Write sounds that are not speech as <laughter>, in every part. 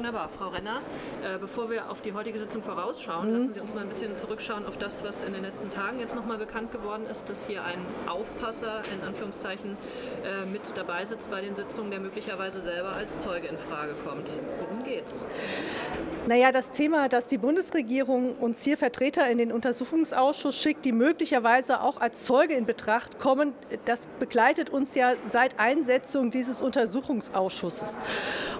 Wunderbar, Frau Renner. Äh, bevor wir auf die heutige Sitzung vorausschauen, mhm. lassen Sie uns mal ein bisschen zurückschauen auf das, was in den letzten Tagen jetzt nochmal bekannt geworden ist, dass hier ein Aufpasser in Anführungszeichen äh, mit dabei sitzt bei den Sitzungen, der möglicherweise selber als Zeuge in Frage kommt. Worum geht's? Naja, das Thema, dass die Bundesregierung uns hier Vertreter in den Untersuchungsausschuss schickt, die möglicherweise auch als Zeuge in Betracht kommen, das begleitet uns ja seit Einsetzung dieses Untersuchungsausschusses.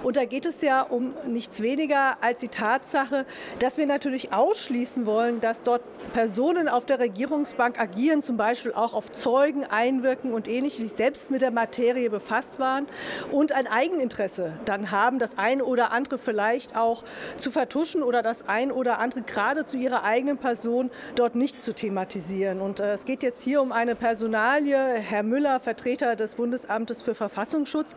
Und da geht es ja um nichts weniger als die Tatsache, dass wir natürlich ausschließen wollen, dass dort Personen auf der Regierungsbank agieren, zum Beispiel auch auf Zeugen einwirken und ähnliches, die selbst mit der Materie befasst waren und ein Eigeninteresse dann haben, das eine oder andere vielleicht auch zu vertuschen oder das ein oder andere gerade zu ihrer eigenen Person dort nicht zu thematisieren. Und äh, es geht jetzt hier um eine Personalie, Herr Müller, Vertreter des Bundesamtes für Verfassungsschutz,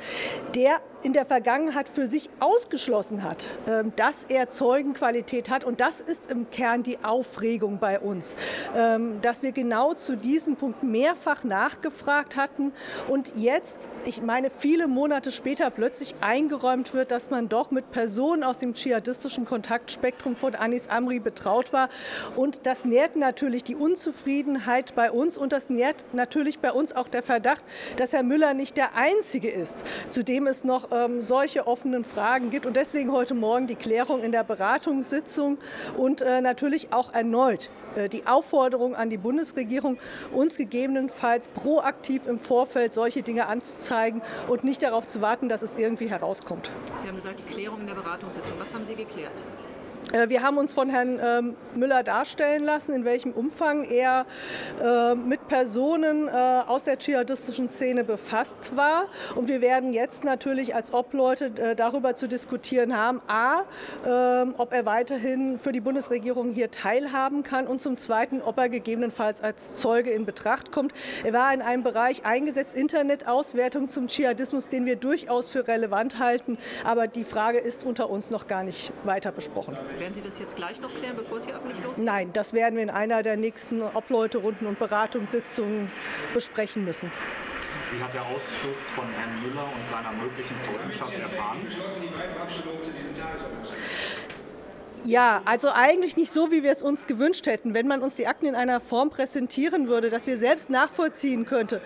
der in der Vergangenheit für sich ausgeschlossen hat, ähm, dass er Zeugenqualität hat. Und das ist im Kern die Aufregung bei uns, ähm, dass wir genau zu diesem Punkt mehrfach nachgefragt hatten und jetzt, ich meine, viele Monate später plötzlich eingeräumt wird, dass man doch mit Personen aus dem dschihadistischen Kontaktspektrum von Anis Amri betraut war. Und das nährt natürlich die Unzufriedenheit bei uns und das nährt natürlich bei uns auch der Verdacht, dass Herr Müller nicht der Einzige ist, zu dem es noch ähm, solche offenen Fragen gibt. Und deswegen heute Morgen die Klärung in der Beratungssitzung und äh, natürlich auch erneut äh, die Aufforderung an die Bundesregierung, uns gegebenenfalls proaktiv im Vorfeld solche Dinge anzuzeigen und nicht darauf zu warten, dass es irgendwie herauskommt. Sie haben gesagt, die Klärung in der Beratungssitzung. Was haben Sie geklärt? Äh, wir haben uns von Herrn ähm, Müller darstellen lassen, in welchem Umfang er äh, mit Personen äh, aus der dschihadistischen Szene befasst war. Und wir werden jetzt natürlich als Obleute darüber zu diskutieren haben, a, ähm, ob er weiterhin für die Bundesregierung hier teilhaben kann und zum Zweiten, ob er gegebenenfalls als Zeuge in Betracht kommt. Er war in einem Bereich eingesetzt, Internetauswertung zum Dschihadismus, den wir durchaus für relevant halten. Aber die Frage ist unter uns noch gar nicht weiter besprochen. Werden Sie das jetzt gleich noch klären, bevor es hier öffentlich losgeht? Nein, das werden wir in einer der nächsten Obleuterunden und Beratungssitzungen besprechen müssen. Wie hat der Ausschuss von Herrn Müller und seiner möglichen Zeugenschaft erfahren? Ja, also eigentlich nicht so, wie wir es uns gewünscht hätten. Wenn man uns die Akten in einer Form präsentieren würde, dass wir selbst nachvollziehen könnte,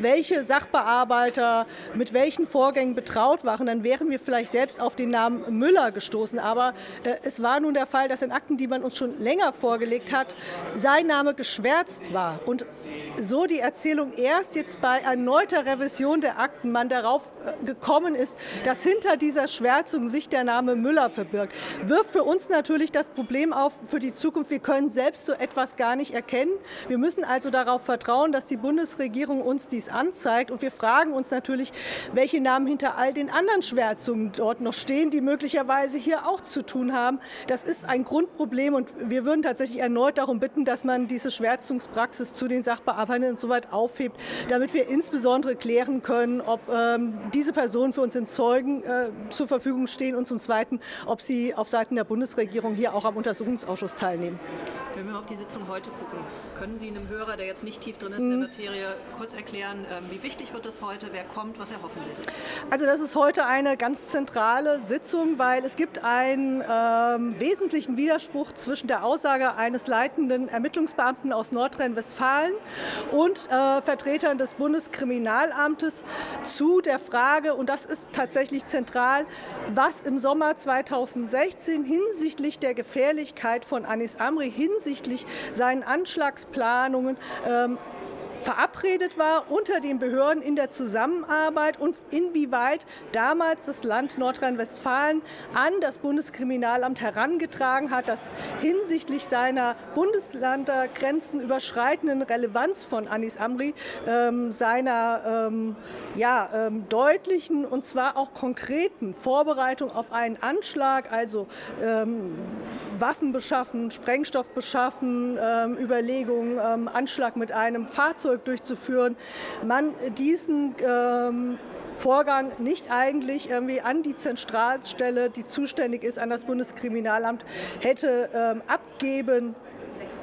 welche Sachbearbeiter mit welchen Vorgängen betraut waren, dann wären wir vielleicht selbst auf den Namen Müller gestoßen. Aber äh, es war nun der Fall, dass in Akten, die man uns schon länger vorgelegt hat, sein Name geschwärzt war. Und so die Erzählung erst jetzt bei erneuter Revision der Akten man darauf äh, gekommen ist, dass hinter dieser Schwärzung sich der Name Müller verbirgt, wirft für uns das Problem auf für die Zukunft. Wir können selbst so etwas gar nicht erkennen. Wir müssen also darauf vertrauen, dass die Bundesregierung uns dies anzeigt. Und wir fragen uns natürlich, welche Namen hinter all den anderen Schwärzungen dort noch stehen, die möglicherweise hier auch zu tun haben. Das ist ein Grundproblem und wir würden tatsächlich erneut darum bitten, dass man diese Schwärzungspraxis zu den Sachbearbeitern insoweit aufhebt, damit wir insbesondere klären können, ob ähm, diese Personen für uns in Zeugen äh, zur Verfügung stehen und zum Zweiten, ob sie auf Seiten der Bundesregierung Bundesregierung hier auch am Untersuchungsausschuss teilnehmen. Wenn wir auf die Sitzung heute gucken, können Sie einem Hörer, der jetzt nicht tief drin ist in der mhm. Materie, kurz erklären, ähm, wie wichtig wird es heute, wer kommt, was erhoffen Sie sich? Also das ist heute eine ganz zentrale Sitzung, weil es gibt einen ähm, wesentlichen Widerspruch zwischen der Aussage eines leitenden Ermittlungsbeamten aus Nordrhein-Westfalen und äh, Vertretern des Bundeskriminalamtes zu der Frage, und das ist tatsächlich zentral, was im Sommer 2016 hinsichtlich der Gefährlichkeit von Anis Amri, hinsichtlich seinen Anschlags Planungen ähm, verabredet war unter den Behörden in der Zusammenarbeit und inwieweit damals das Land Nordrhein-Westfalen an das Bundeskriminalamt herangetragen hat, dass hinsichtlich seiner Bundesländergrenzen überschreitenden Relevanz von Anis Amri ähm, seiner ähm, ja, ähm, deutlichen und zwar auch konkreten Vorbereitung auf einen Anschlag, also ähm, Waffen beschaffen, Sprengstoff beschaffen, ähm, Überlegungen, ähm, Anschlag mit einem Fahrzeug durchzuführen, man diesen ähm, Vorgang nicht eigentlich irgendwie an die Zentralstelle, die zuständig ist, an das Bundeskriminalamt, hätte ähm, abgeben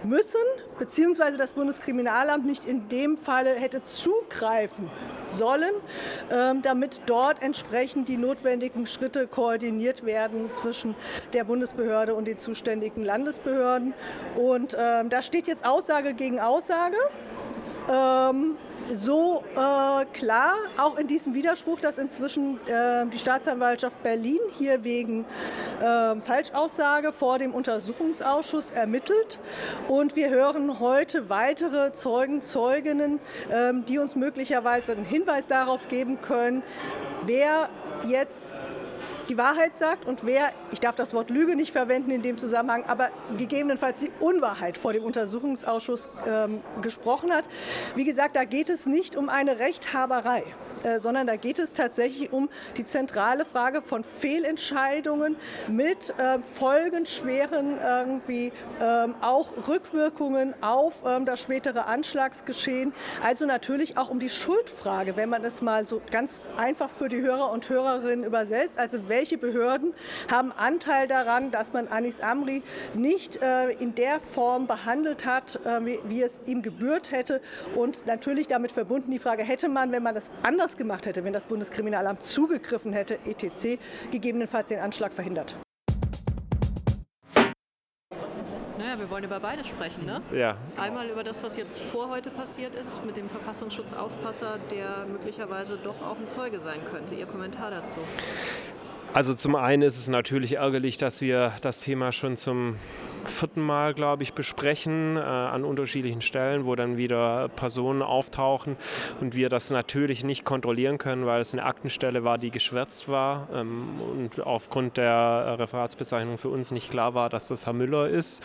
müssen, beziehungsweise das Bundeskriminalamt nicht in dem Falle hätte zugreifen sollen, ähm, damit dort entsprechend die notwendigen Schritte koordiniert werden zwischen der Bundesbehörde und den zuständigen Landesbehörden. Und ähm, da steht jetzt Aussage gegen Aussage. Ähm, so äh, klar, auch in diesem Widerspruch, dass inzwischen äh, die Staatsanwaltschaft Berlin hier wegen äh, Falschaussage vor dem Untersuchungsausschuss ermittelt. Und wir hören heute weitere Zeugen, Zeuginnen, ähm, die uns möglicherweise einen Hinweis darauf geben können, wer jetzt die Wahrheit sagt und wer, ich darf das Wort Lüge nicht verwenden in dem Zusammenhang, aber gegebenenfalls die Unwahrheit vor dem Untersuchungsausschuss ähm, gesprochen hat. Wie gesagt, da geht es nicht um eine Rechthaberei. Äh, sondern da geht es tatsächlich um die zentrale Frage von Fehlentscheidungen mit äh, folgenschweren irgendwie ähm, auch Rückwirkungen auf ähm, das spätere Anschlagsgeschehen. Also natürlich auch um die Schuldfrage, wenn man es mal so ganz einfach für die Hörer und Hörerinnen übersetzt. Also welche Behörden haben Anteil daran, dass man Anis Amri nicht äh, in der Form behandelt hat, wie, wie es ihm gebührt hätte. Und natürlich damit verbunden die Frage, hätte man, wenn man das anders gemacht hätte, wenn das Bundeskriminalamt zugegriffen hätte, etc., gegebenenfalls den Anschlag verhindert. Naja, wir wollen über beides sprechen, ne? Ja. Einmal über das, was jetzt vor heute passiert ist, mit dem Verfassungsschutzaufpasser, der möglicherweise doch auch ein Zeuge sein könnte. Ihr Kommentar dazu? Also zum einen ist es natürlich ärgerlich, dass wir das Thema schon zum vierten Mal, glaube ich, besprechen äh, an unterschiedlichen Stellen, wo dann wieder Personen auftauchen und wir das natürlich nicht kontrollieren können, weil es eine Aktenstelle war, die geschwärzt war ähm, und aufgrund der Referatsbezeichnung für uns nicht klar war, dass das Herr Müller ist.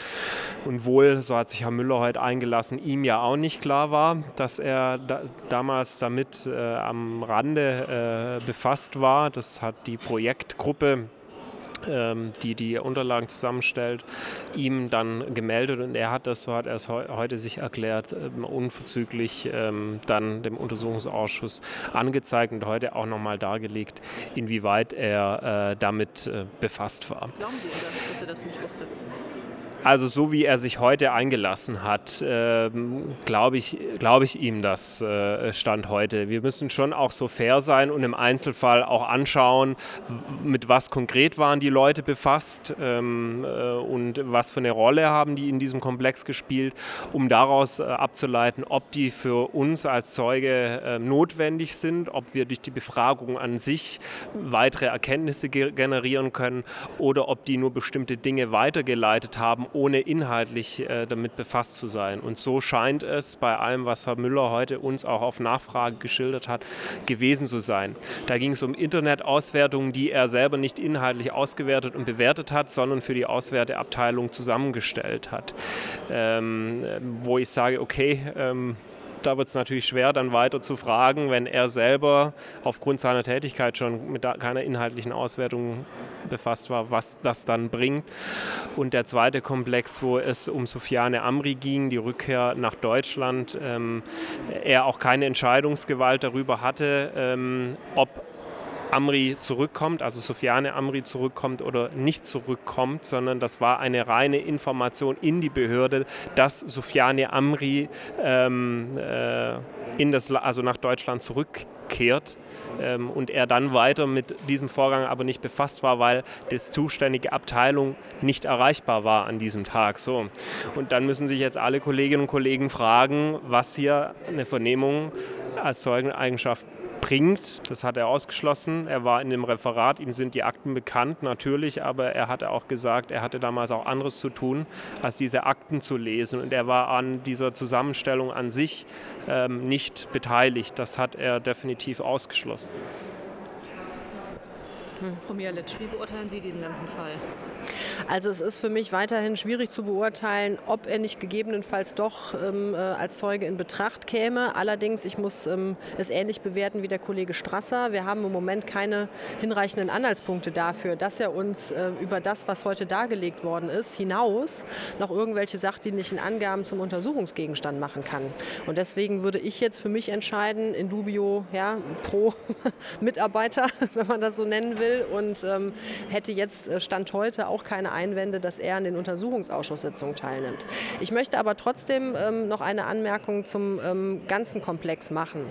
Und wohl, so hat sich Herr Müller heute eingelassen, ihm ja auch nicht klar war, dass er da, damals damit äh, am Rande äh, befasst war. Das hat die Projektgruppe die die Unterlagen zusammenstellt, ihm dann gemeldet und er hat das, so hat er es heute sich erklärt, ähm, unverzüglich ähm, dann dem Untersuchungsausschuss angezeigt und heute auch nochmal dargelegt, inwieweit er äh, damit äh, befasst war. Glauben Sie dass er das nicht wusste? Also so wie er sich heute eingelassen hat, äh, glaube ich, glaub ich ihm das äh, Stand heute. Wir müssen schon auch so fair sein und im Einzelfall auch anschauen, mit was konkret waren die Leute befasst ähm, äh, und was für eine Rolle haben die in diesem Komplex gespielt, um daraus äh, abzuleiten, ob die für uns als Zeuge ähm, notwendig sind, ob wir durch die Befragung an sich weitere Erkenntnisse ge generieren können oder ob die nur bestimmte Dinge weitergeleitet haben ohne inhaltlich äh, damit befasst zu sein. Und so scheint es bei allem, was Herr Müller heute uns auch auf Nachfrage geschildert hat, gewesen zu sein. Da ging es um Internetauswertungen, die er selber nicht inhaltlich ausgewertet und bewertet hat, sondern für die Auswerteabteilung zusammengestellt hat. Ähm, wo ich sage, okay, ähm, da wird es natürlich schwer, dann weiter zu fragen, wenn er selber aufgrund seiner Tätigkeit schon mit keiner inhaltlichen Auswertung befasst war, was das dann bringt. Und der zweite Komplex, wo es um Sofiane Amri ging, die Rückkehr nach Deutschland, ähm, er auch keine Entscheidungsgewalt darüber hatte, ähm, ob Amri zurückkommt, also Sofiane Amri zurückkommt oder nicht zurückkommt, sondern das war eine reine Information in die Behörde, dass Sofiane Amri ähm, äh, in das, also nach Deutschland zurückkehrt ähm, und er dann weiter mit diesem Vorgang aber nicht befasst war, weil die zuständige Abteilung nicht erreichbar war an diesem Tag. So. Und dann müssen sich jetzt alle Kolleginnen und Kollegen fragen, was hier eine Vernehmung als Zeugeneigenschaft bringt. Das hat er ausgeschlossen. Er war in dem Referat, ihm sind die Akten bekannt natürlich, aber er hatte auch gesagt, er hatte damals auch anderes zu tun, als diese Akten zu lesen. Und er war an dieser Zusammenstellung an sich ähm, nicht beteiligt. Das hat er definitiv ausgeschlossen. Frau Mialic, wie beurteilen Sie diesen ganzen Fall? Also es ist für mich weiterhin schwierig zu beurteilen, ob er nicht gegebenenfalls doch ähm, äh, als Zeuge in Betracht käme. Allerdings, ich muss ähm, es ähnlich bewerten wie der Kollege Strasser. Wir haben im Moment keine hinreichenden Anhaltspunkte dafür, dass er uns äh, über das, was heute dargelegt worden ist, hinaus noch irgendwelche sachdienlichen Angaben zum Untersuchungsgegenstand machen kann. Und deswegen würde ich jetzt für mich entscheiden, in dubio ja, pro <laughs> Mitarbeiter, <laughs> wenn man das so nennen will, will und ähm, hätte jetzt äh, Stand heute auch keine Einwände, dass er an den Untersuchungsausschusssitzungen teilnimmt. Ich möchte aber trotzdem ähm, noch eine Anmerkung zum ähm, ganzen Komplex machen.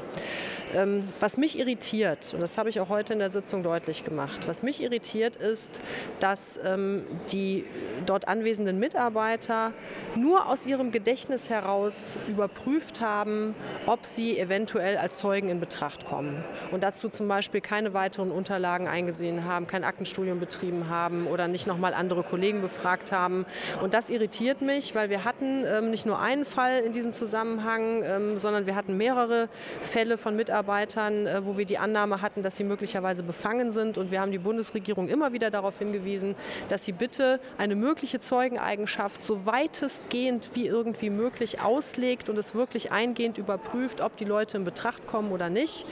Ähm, was mich irritiert, und das habe ich auch heute in der Sitzung deutlich gemacht, was mich irritiert ist, dass ähm, die dort anwesenden Mitarbeiter nur aus ihrem Gedächtnis heraus überprüft haben, ob sie eventuell als Zeugen in Betracht kommen. Und dazu zum Beispiel keine weiteren Unterlagen eingesehen haben, kein Aktenstudium betrieben haben oder nicht nochmal andere Kollegen befragt haben. Und das irritiert mich, weil wir hatten ähm, nicht nur einen Fall in diesem Zusammenhang, ähm, sondern wir hatten mehrere Fälle von Mitarbeitern, Mitarbeitern, äh, wo wir die Annahme hatten, dass sie möglicherweise befangen sind. Und wir haben die Bundesregierung immer wieder darauf hingewiesen, dass sie bitte eine mögliche Zeugeneigenschaft so weitestgehend wie irgendwie möglich auslegt und es wirklich eingehend überprüft, ob die Leute in Betracht kommen oder nicht.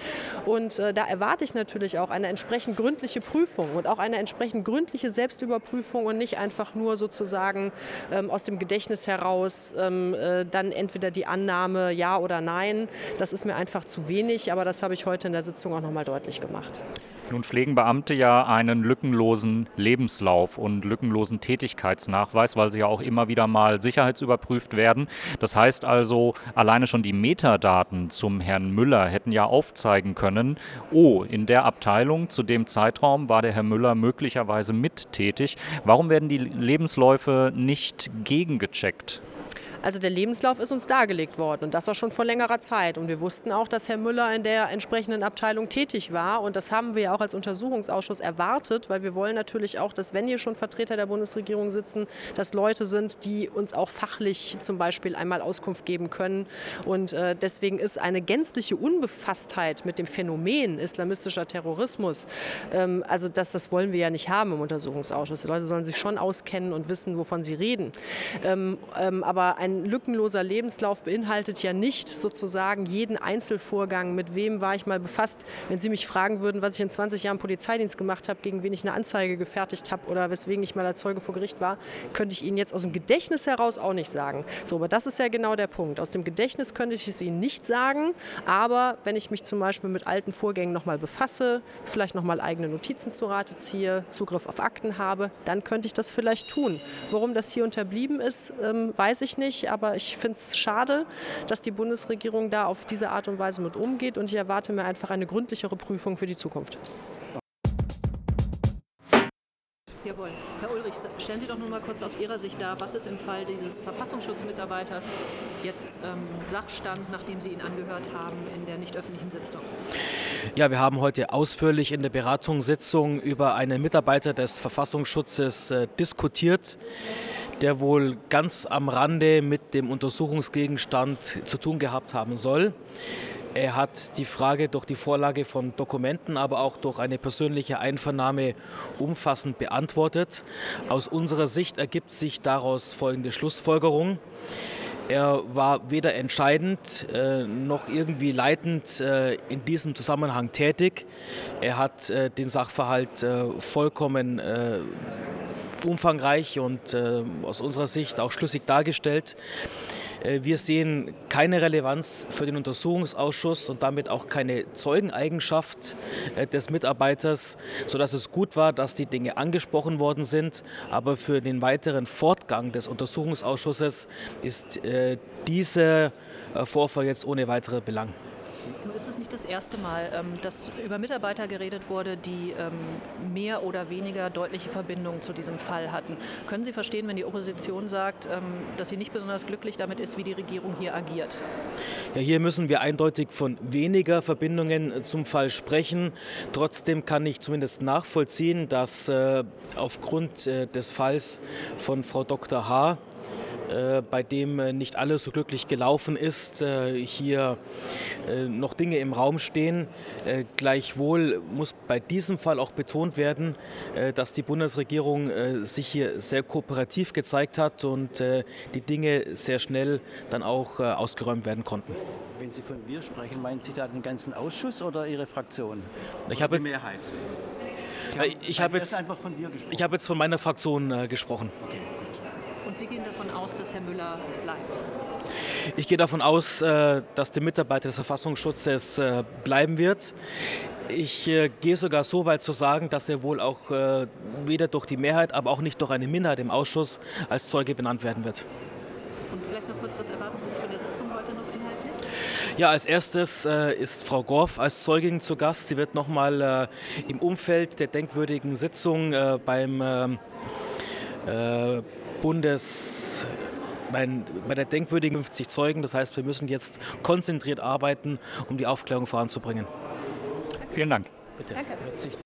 Und äh, da erwarte ich natürlich auch eine entsprechend gründliche Prüfung und auch eine entsprechend gründliche Selbstüberprüfung und nicht einfach nur sozusagen ähm, aus dem Gedächtnis heraus ähm, äh, dann entweder die Annahme ja oder nein. Das ist mir einfach zu wenig aber das habe ich heute in der Sitzung auch nochmal deutlich gemacht. Nun pflegen Beamte ja einen lückenlosen Lebenslauf und lückenlosen Tätigkeitsnachweis, weil sie ja auch immer wieder mal sicherheitsüberprüft werden. Das heißt also, alleine schon die Metadaten zum Herrn Müller hätten ja aufzeigen können, oh, in der Abteilung zu dem Zeitraum war der Herr Müller möglicherweise mittätig. Warum werden die Lebensläufe nicht gegengecheckt? Also der Lebenslauf ist uns dargelegt worden und das auch schon vor längerer Zeit. Und wir wussten auch, dass Herr Müller in der entsprechenden Abteilung tätig war. Und das haben wir auch als Untersuchungsausschuss erwartet, weil wir wollen natürlich auch, dass wenn hier schon Vertreter der Bundesregierung sitzen, dass Leute sind, die uns auch fachlich zum Beispiel einmal Auskunft geben können. Und äh, deswegen ist eine gänzliche Unbefasstheit mit dem Phänomen islamistischer Terrorismus, ähm, also das, das wollen wir ja nicht haben im Untersuchungsausschuss. Die Leute sollen sich schon auskennen und wissen, wovon sie reden. Ähm, ähm, aber ein lückenloser Lebenslauf beinhaltet ja nicht sozusagen jeden Einzelvorgang, mit wem war ich mal befasst. Wenn Sie mich fragen würden, was ich in 20 Jahren Polizeidienst gemacht habe, gegen wen ich eine Anzeige gefertigt habe oder weswegen ich mal als Zeuge vor Gericht war, könnte ich Ihnen jetzt aus dem Gedächtnis heraus auch nicht sagen. So, aber das ist ja genau der Punkt. Aus dem Gedächtnis könnte ich es Ihnen nicht sagen, aber wenn ich mich zum Beispiel mit alten Vorgängen nochmal befasse, vielleicht nochmal eigene Notizen zu Rate ziehe, Zugriff auf Akten habe, dann könnte ich das vielleicht tun. Warum das hier unterblieben ist, ähm, weiß ich nicht aber ich finde es schade, dass die Bundesregierung da auf diese Art und Weise mit umgeht und ich erwarte mir einfach eine gründlichere Prüfung für die Zukunft. Jawohl. Herr Ulrich, stellen Sie doch noch mal kurz aus Ihrer Sicht dar, was ist im Fall dieses Verfassungsschutzmitarbeiters jetzt ähm, Sachstand, nachdem Sie ihn angehört haben in der nicht öffentlichen Sitzung? Ja, wir haben heute ausführlich in der Beratungssitzung über einen Mitarbeiter des Verfassungsschutzes äh, diskutiert der wohl ganz am Rande mit dem Untersuchungsgegenstand zu tun gehabt haben soll. Er hat die Frage durch die Vorlage von Dokumenten, aber auch durch eine persönliche Einvernahme umfassend beantwortet. Aus unserer Sicht ergibt sich daraus folgende Schlussfolgerung. Er war weder entscheidend äh, noch irgendwie leitend äh, in diesem Zusammenhang tätig. Er hat äh, den Sachverhalt äh, vollkommen äh, umfangreich und äh, aus unserer Sicht auch schlüssig dargestellt. Äh, wir sehen keine Relevanz für den Untersuchungsausschuss und damit auch keine Zeugeneigenschaft äh, des Mitarbeiters, sodass es gut war, dass die Dinge angesprochen worden sind. Aber für den weiteren Fortgang des Untersuchungsausschusses ist äh, dieser Vorfall jetzt ohne weitere Belang. Nun ist es nicht das erste Mal, ähm, dass über Mitarbeiter geredet wurde, die ähm, mehr oder weniger deutliche Verbindungen zu diesem Fall hatten. Können Sie verstehen, wenn die Opposition sagt, ähm, dass sie nicht besonders glücklich damit ist, wie die Regierung hier agiert? Ja, hier müssen wir eindeutig von weniger Verbindungen zum Fall sprechen. Trotzdem kann ich zumindest nachvollziehen, dass äh, aufgrund äh, des Falls von Frau Dr. H äh, bei dem äh, nicht alles so glücklich gelaufen ist, äh, hier noch Dinge im Raum stehen. Gleichwohl muss bei diesem Fall auch betont werden, dass die Bundesregierung sich hier sehr kooperativ gezeigt hat und die Dinge sehr schnell dann auch ausgeräumt werden konnten. Wenn Sie von wir sprechen, meinen Sie da den ganzen Ausschuss oder Ihre Fraktion? Ich habe, die Mehrheit. ich habe jetzt, hab jetzt von meiner Fraktion gesprochen. Okay. Und Sie gehen davon aus, dass Herr Müller bleibt? Ich gehe davon aus, äh, dass der Mitarbeiter des Verfassungsschutzes äh, bleiben wird. Ich äh, gehe sogar so weit zu sagen, dass er wohl auch weder durch die Mehrheit, aber auch nicht durch eine Minderheit im Ausschuss als Zeuge benannt werden wird. Und vielleicht noch kurz, was erwarten Sie sich von der Sitzung heute noch inhaltlich? Ja, als erstes äh, ist Frau Gorf als Zeugin zu Gast. Sie wird nochmal im Umfeld der denkwürdigen Sitzung beim Bundes mein, bei der denkwürdigen 50 Zeugen. Das heißt, wir müssen jetzt konzentriert arbeiten, um die Aufklärung voranzubringen. Vielen Dank. Bitte. Danke.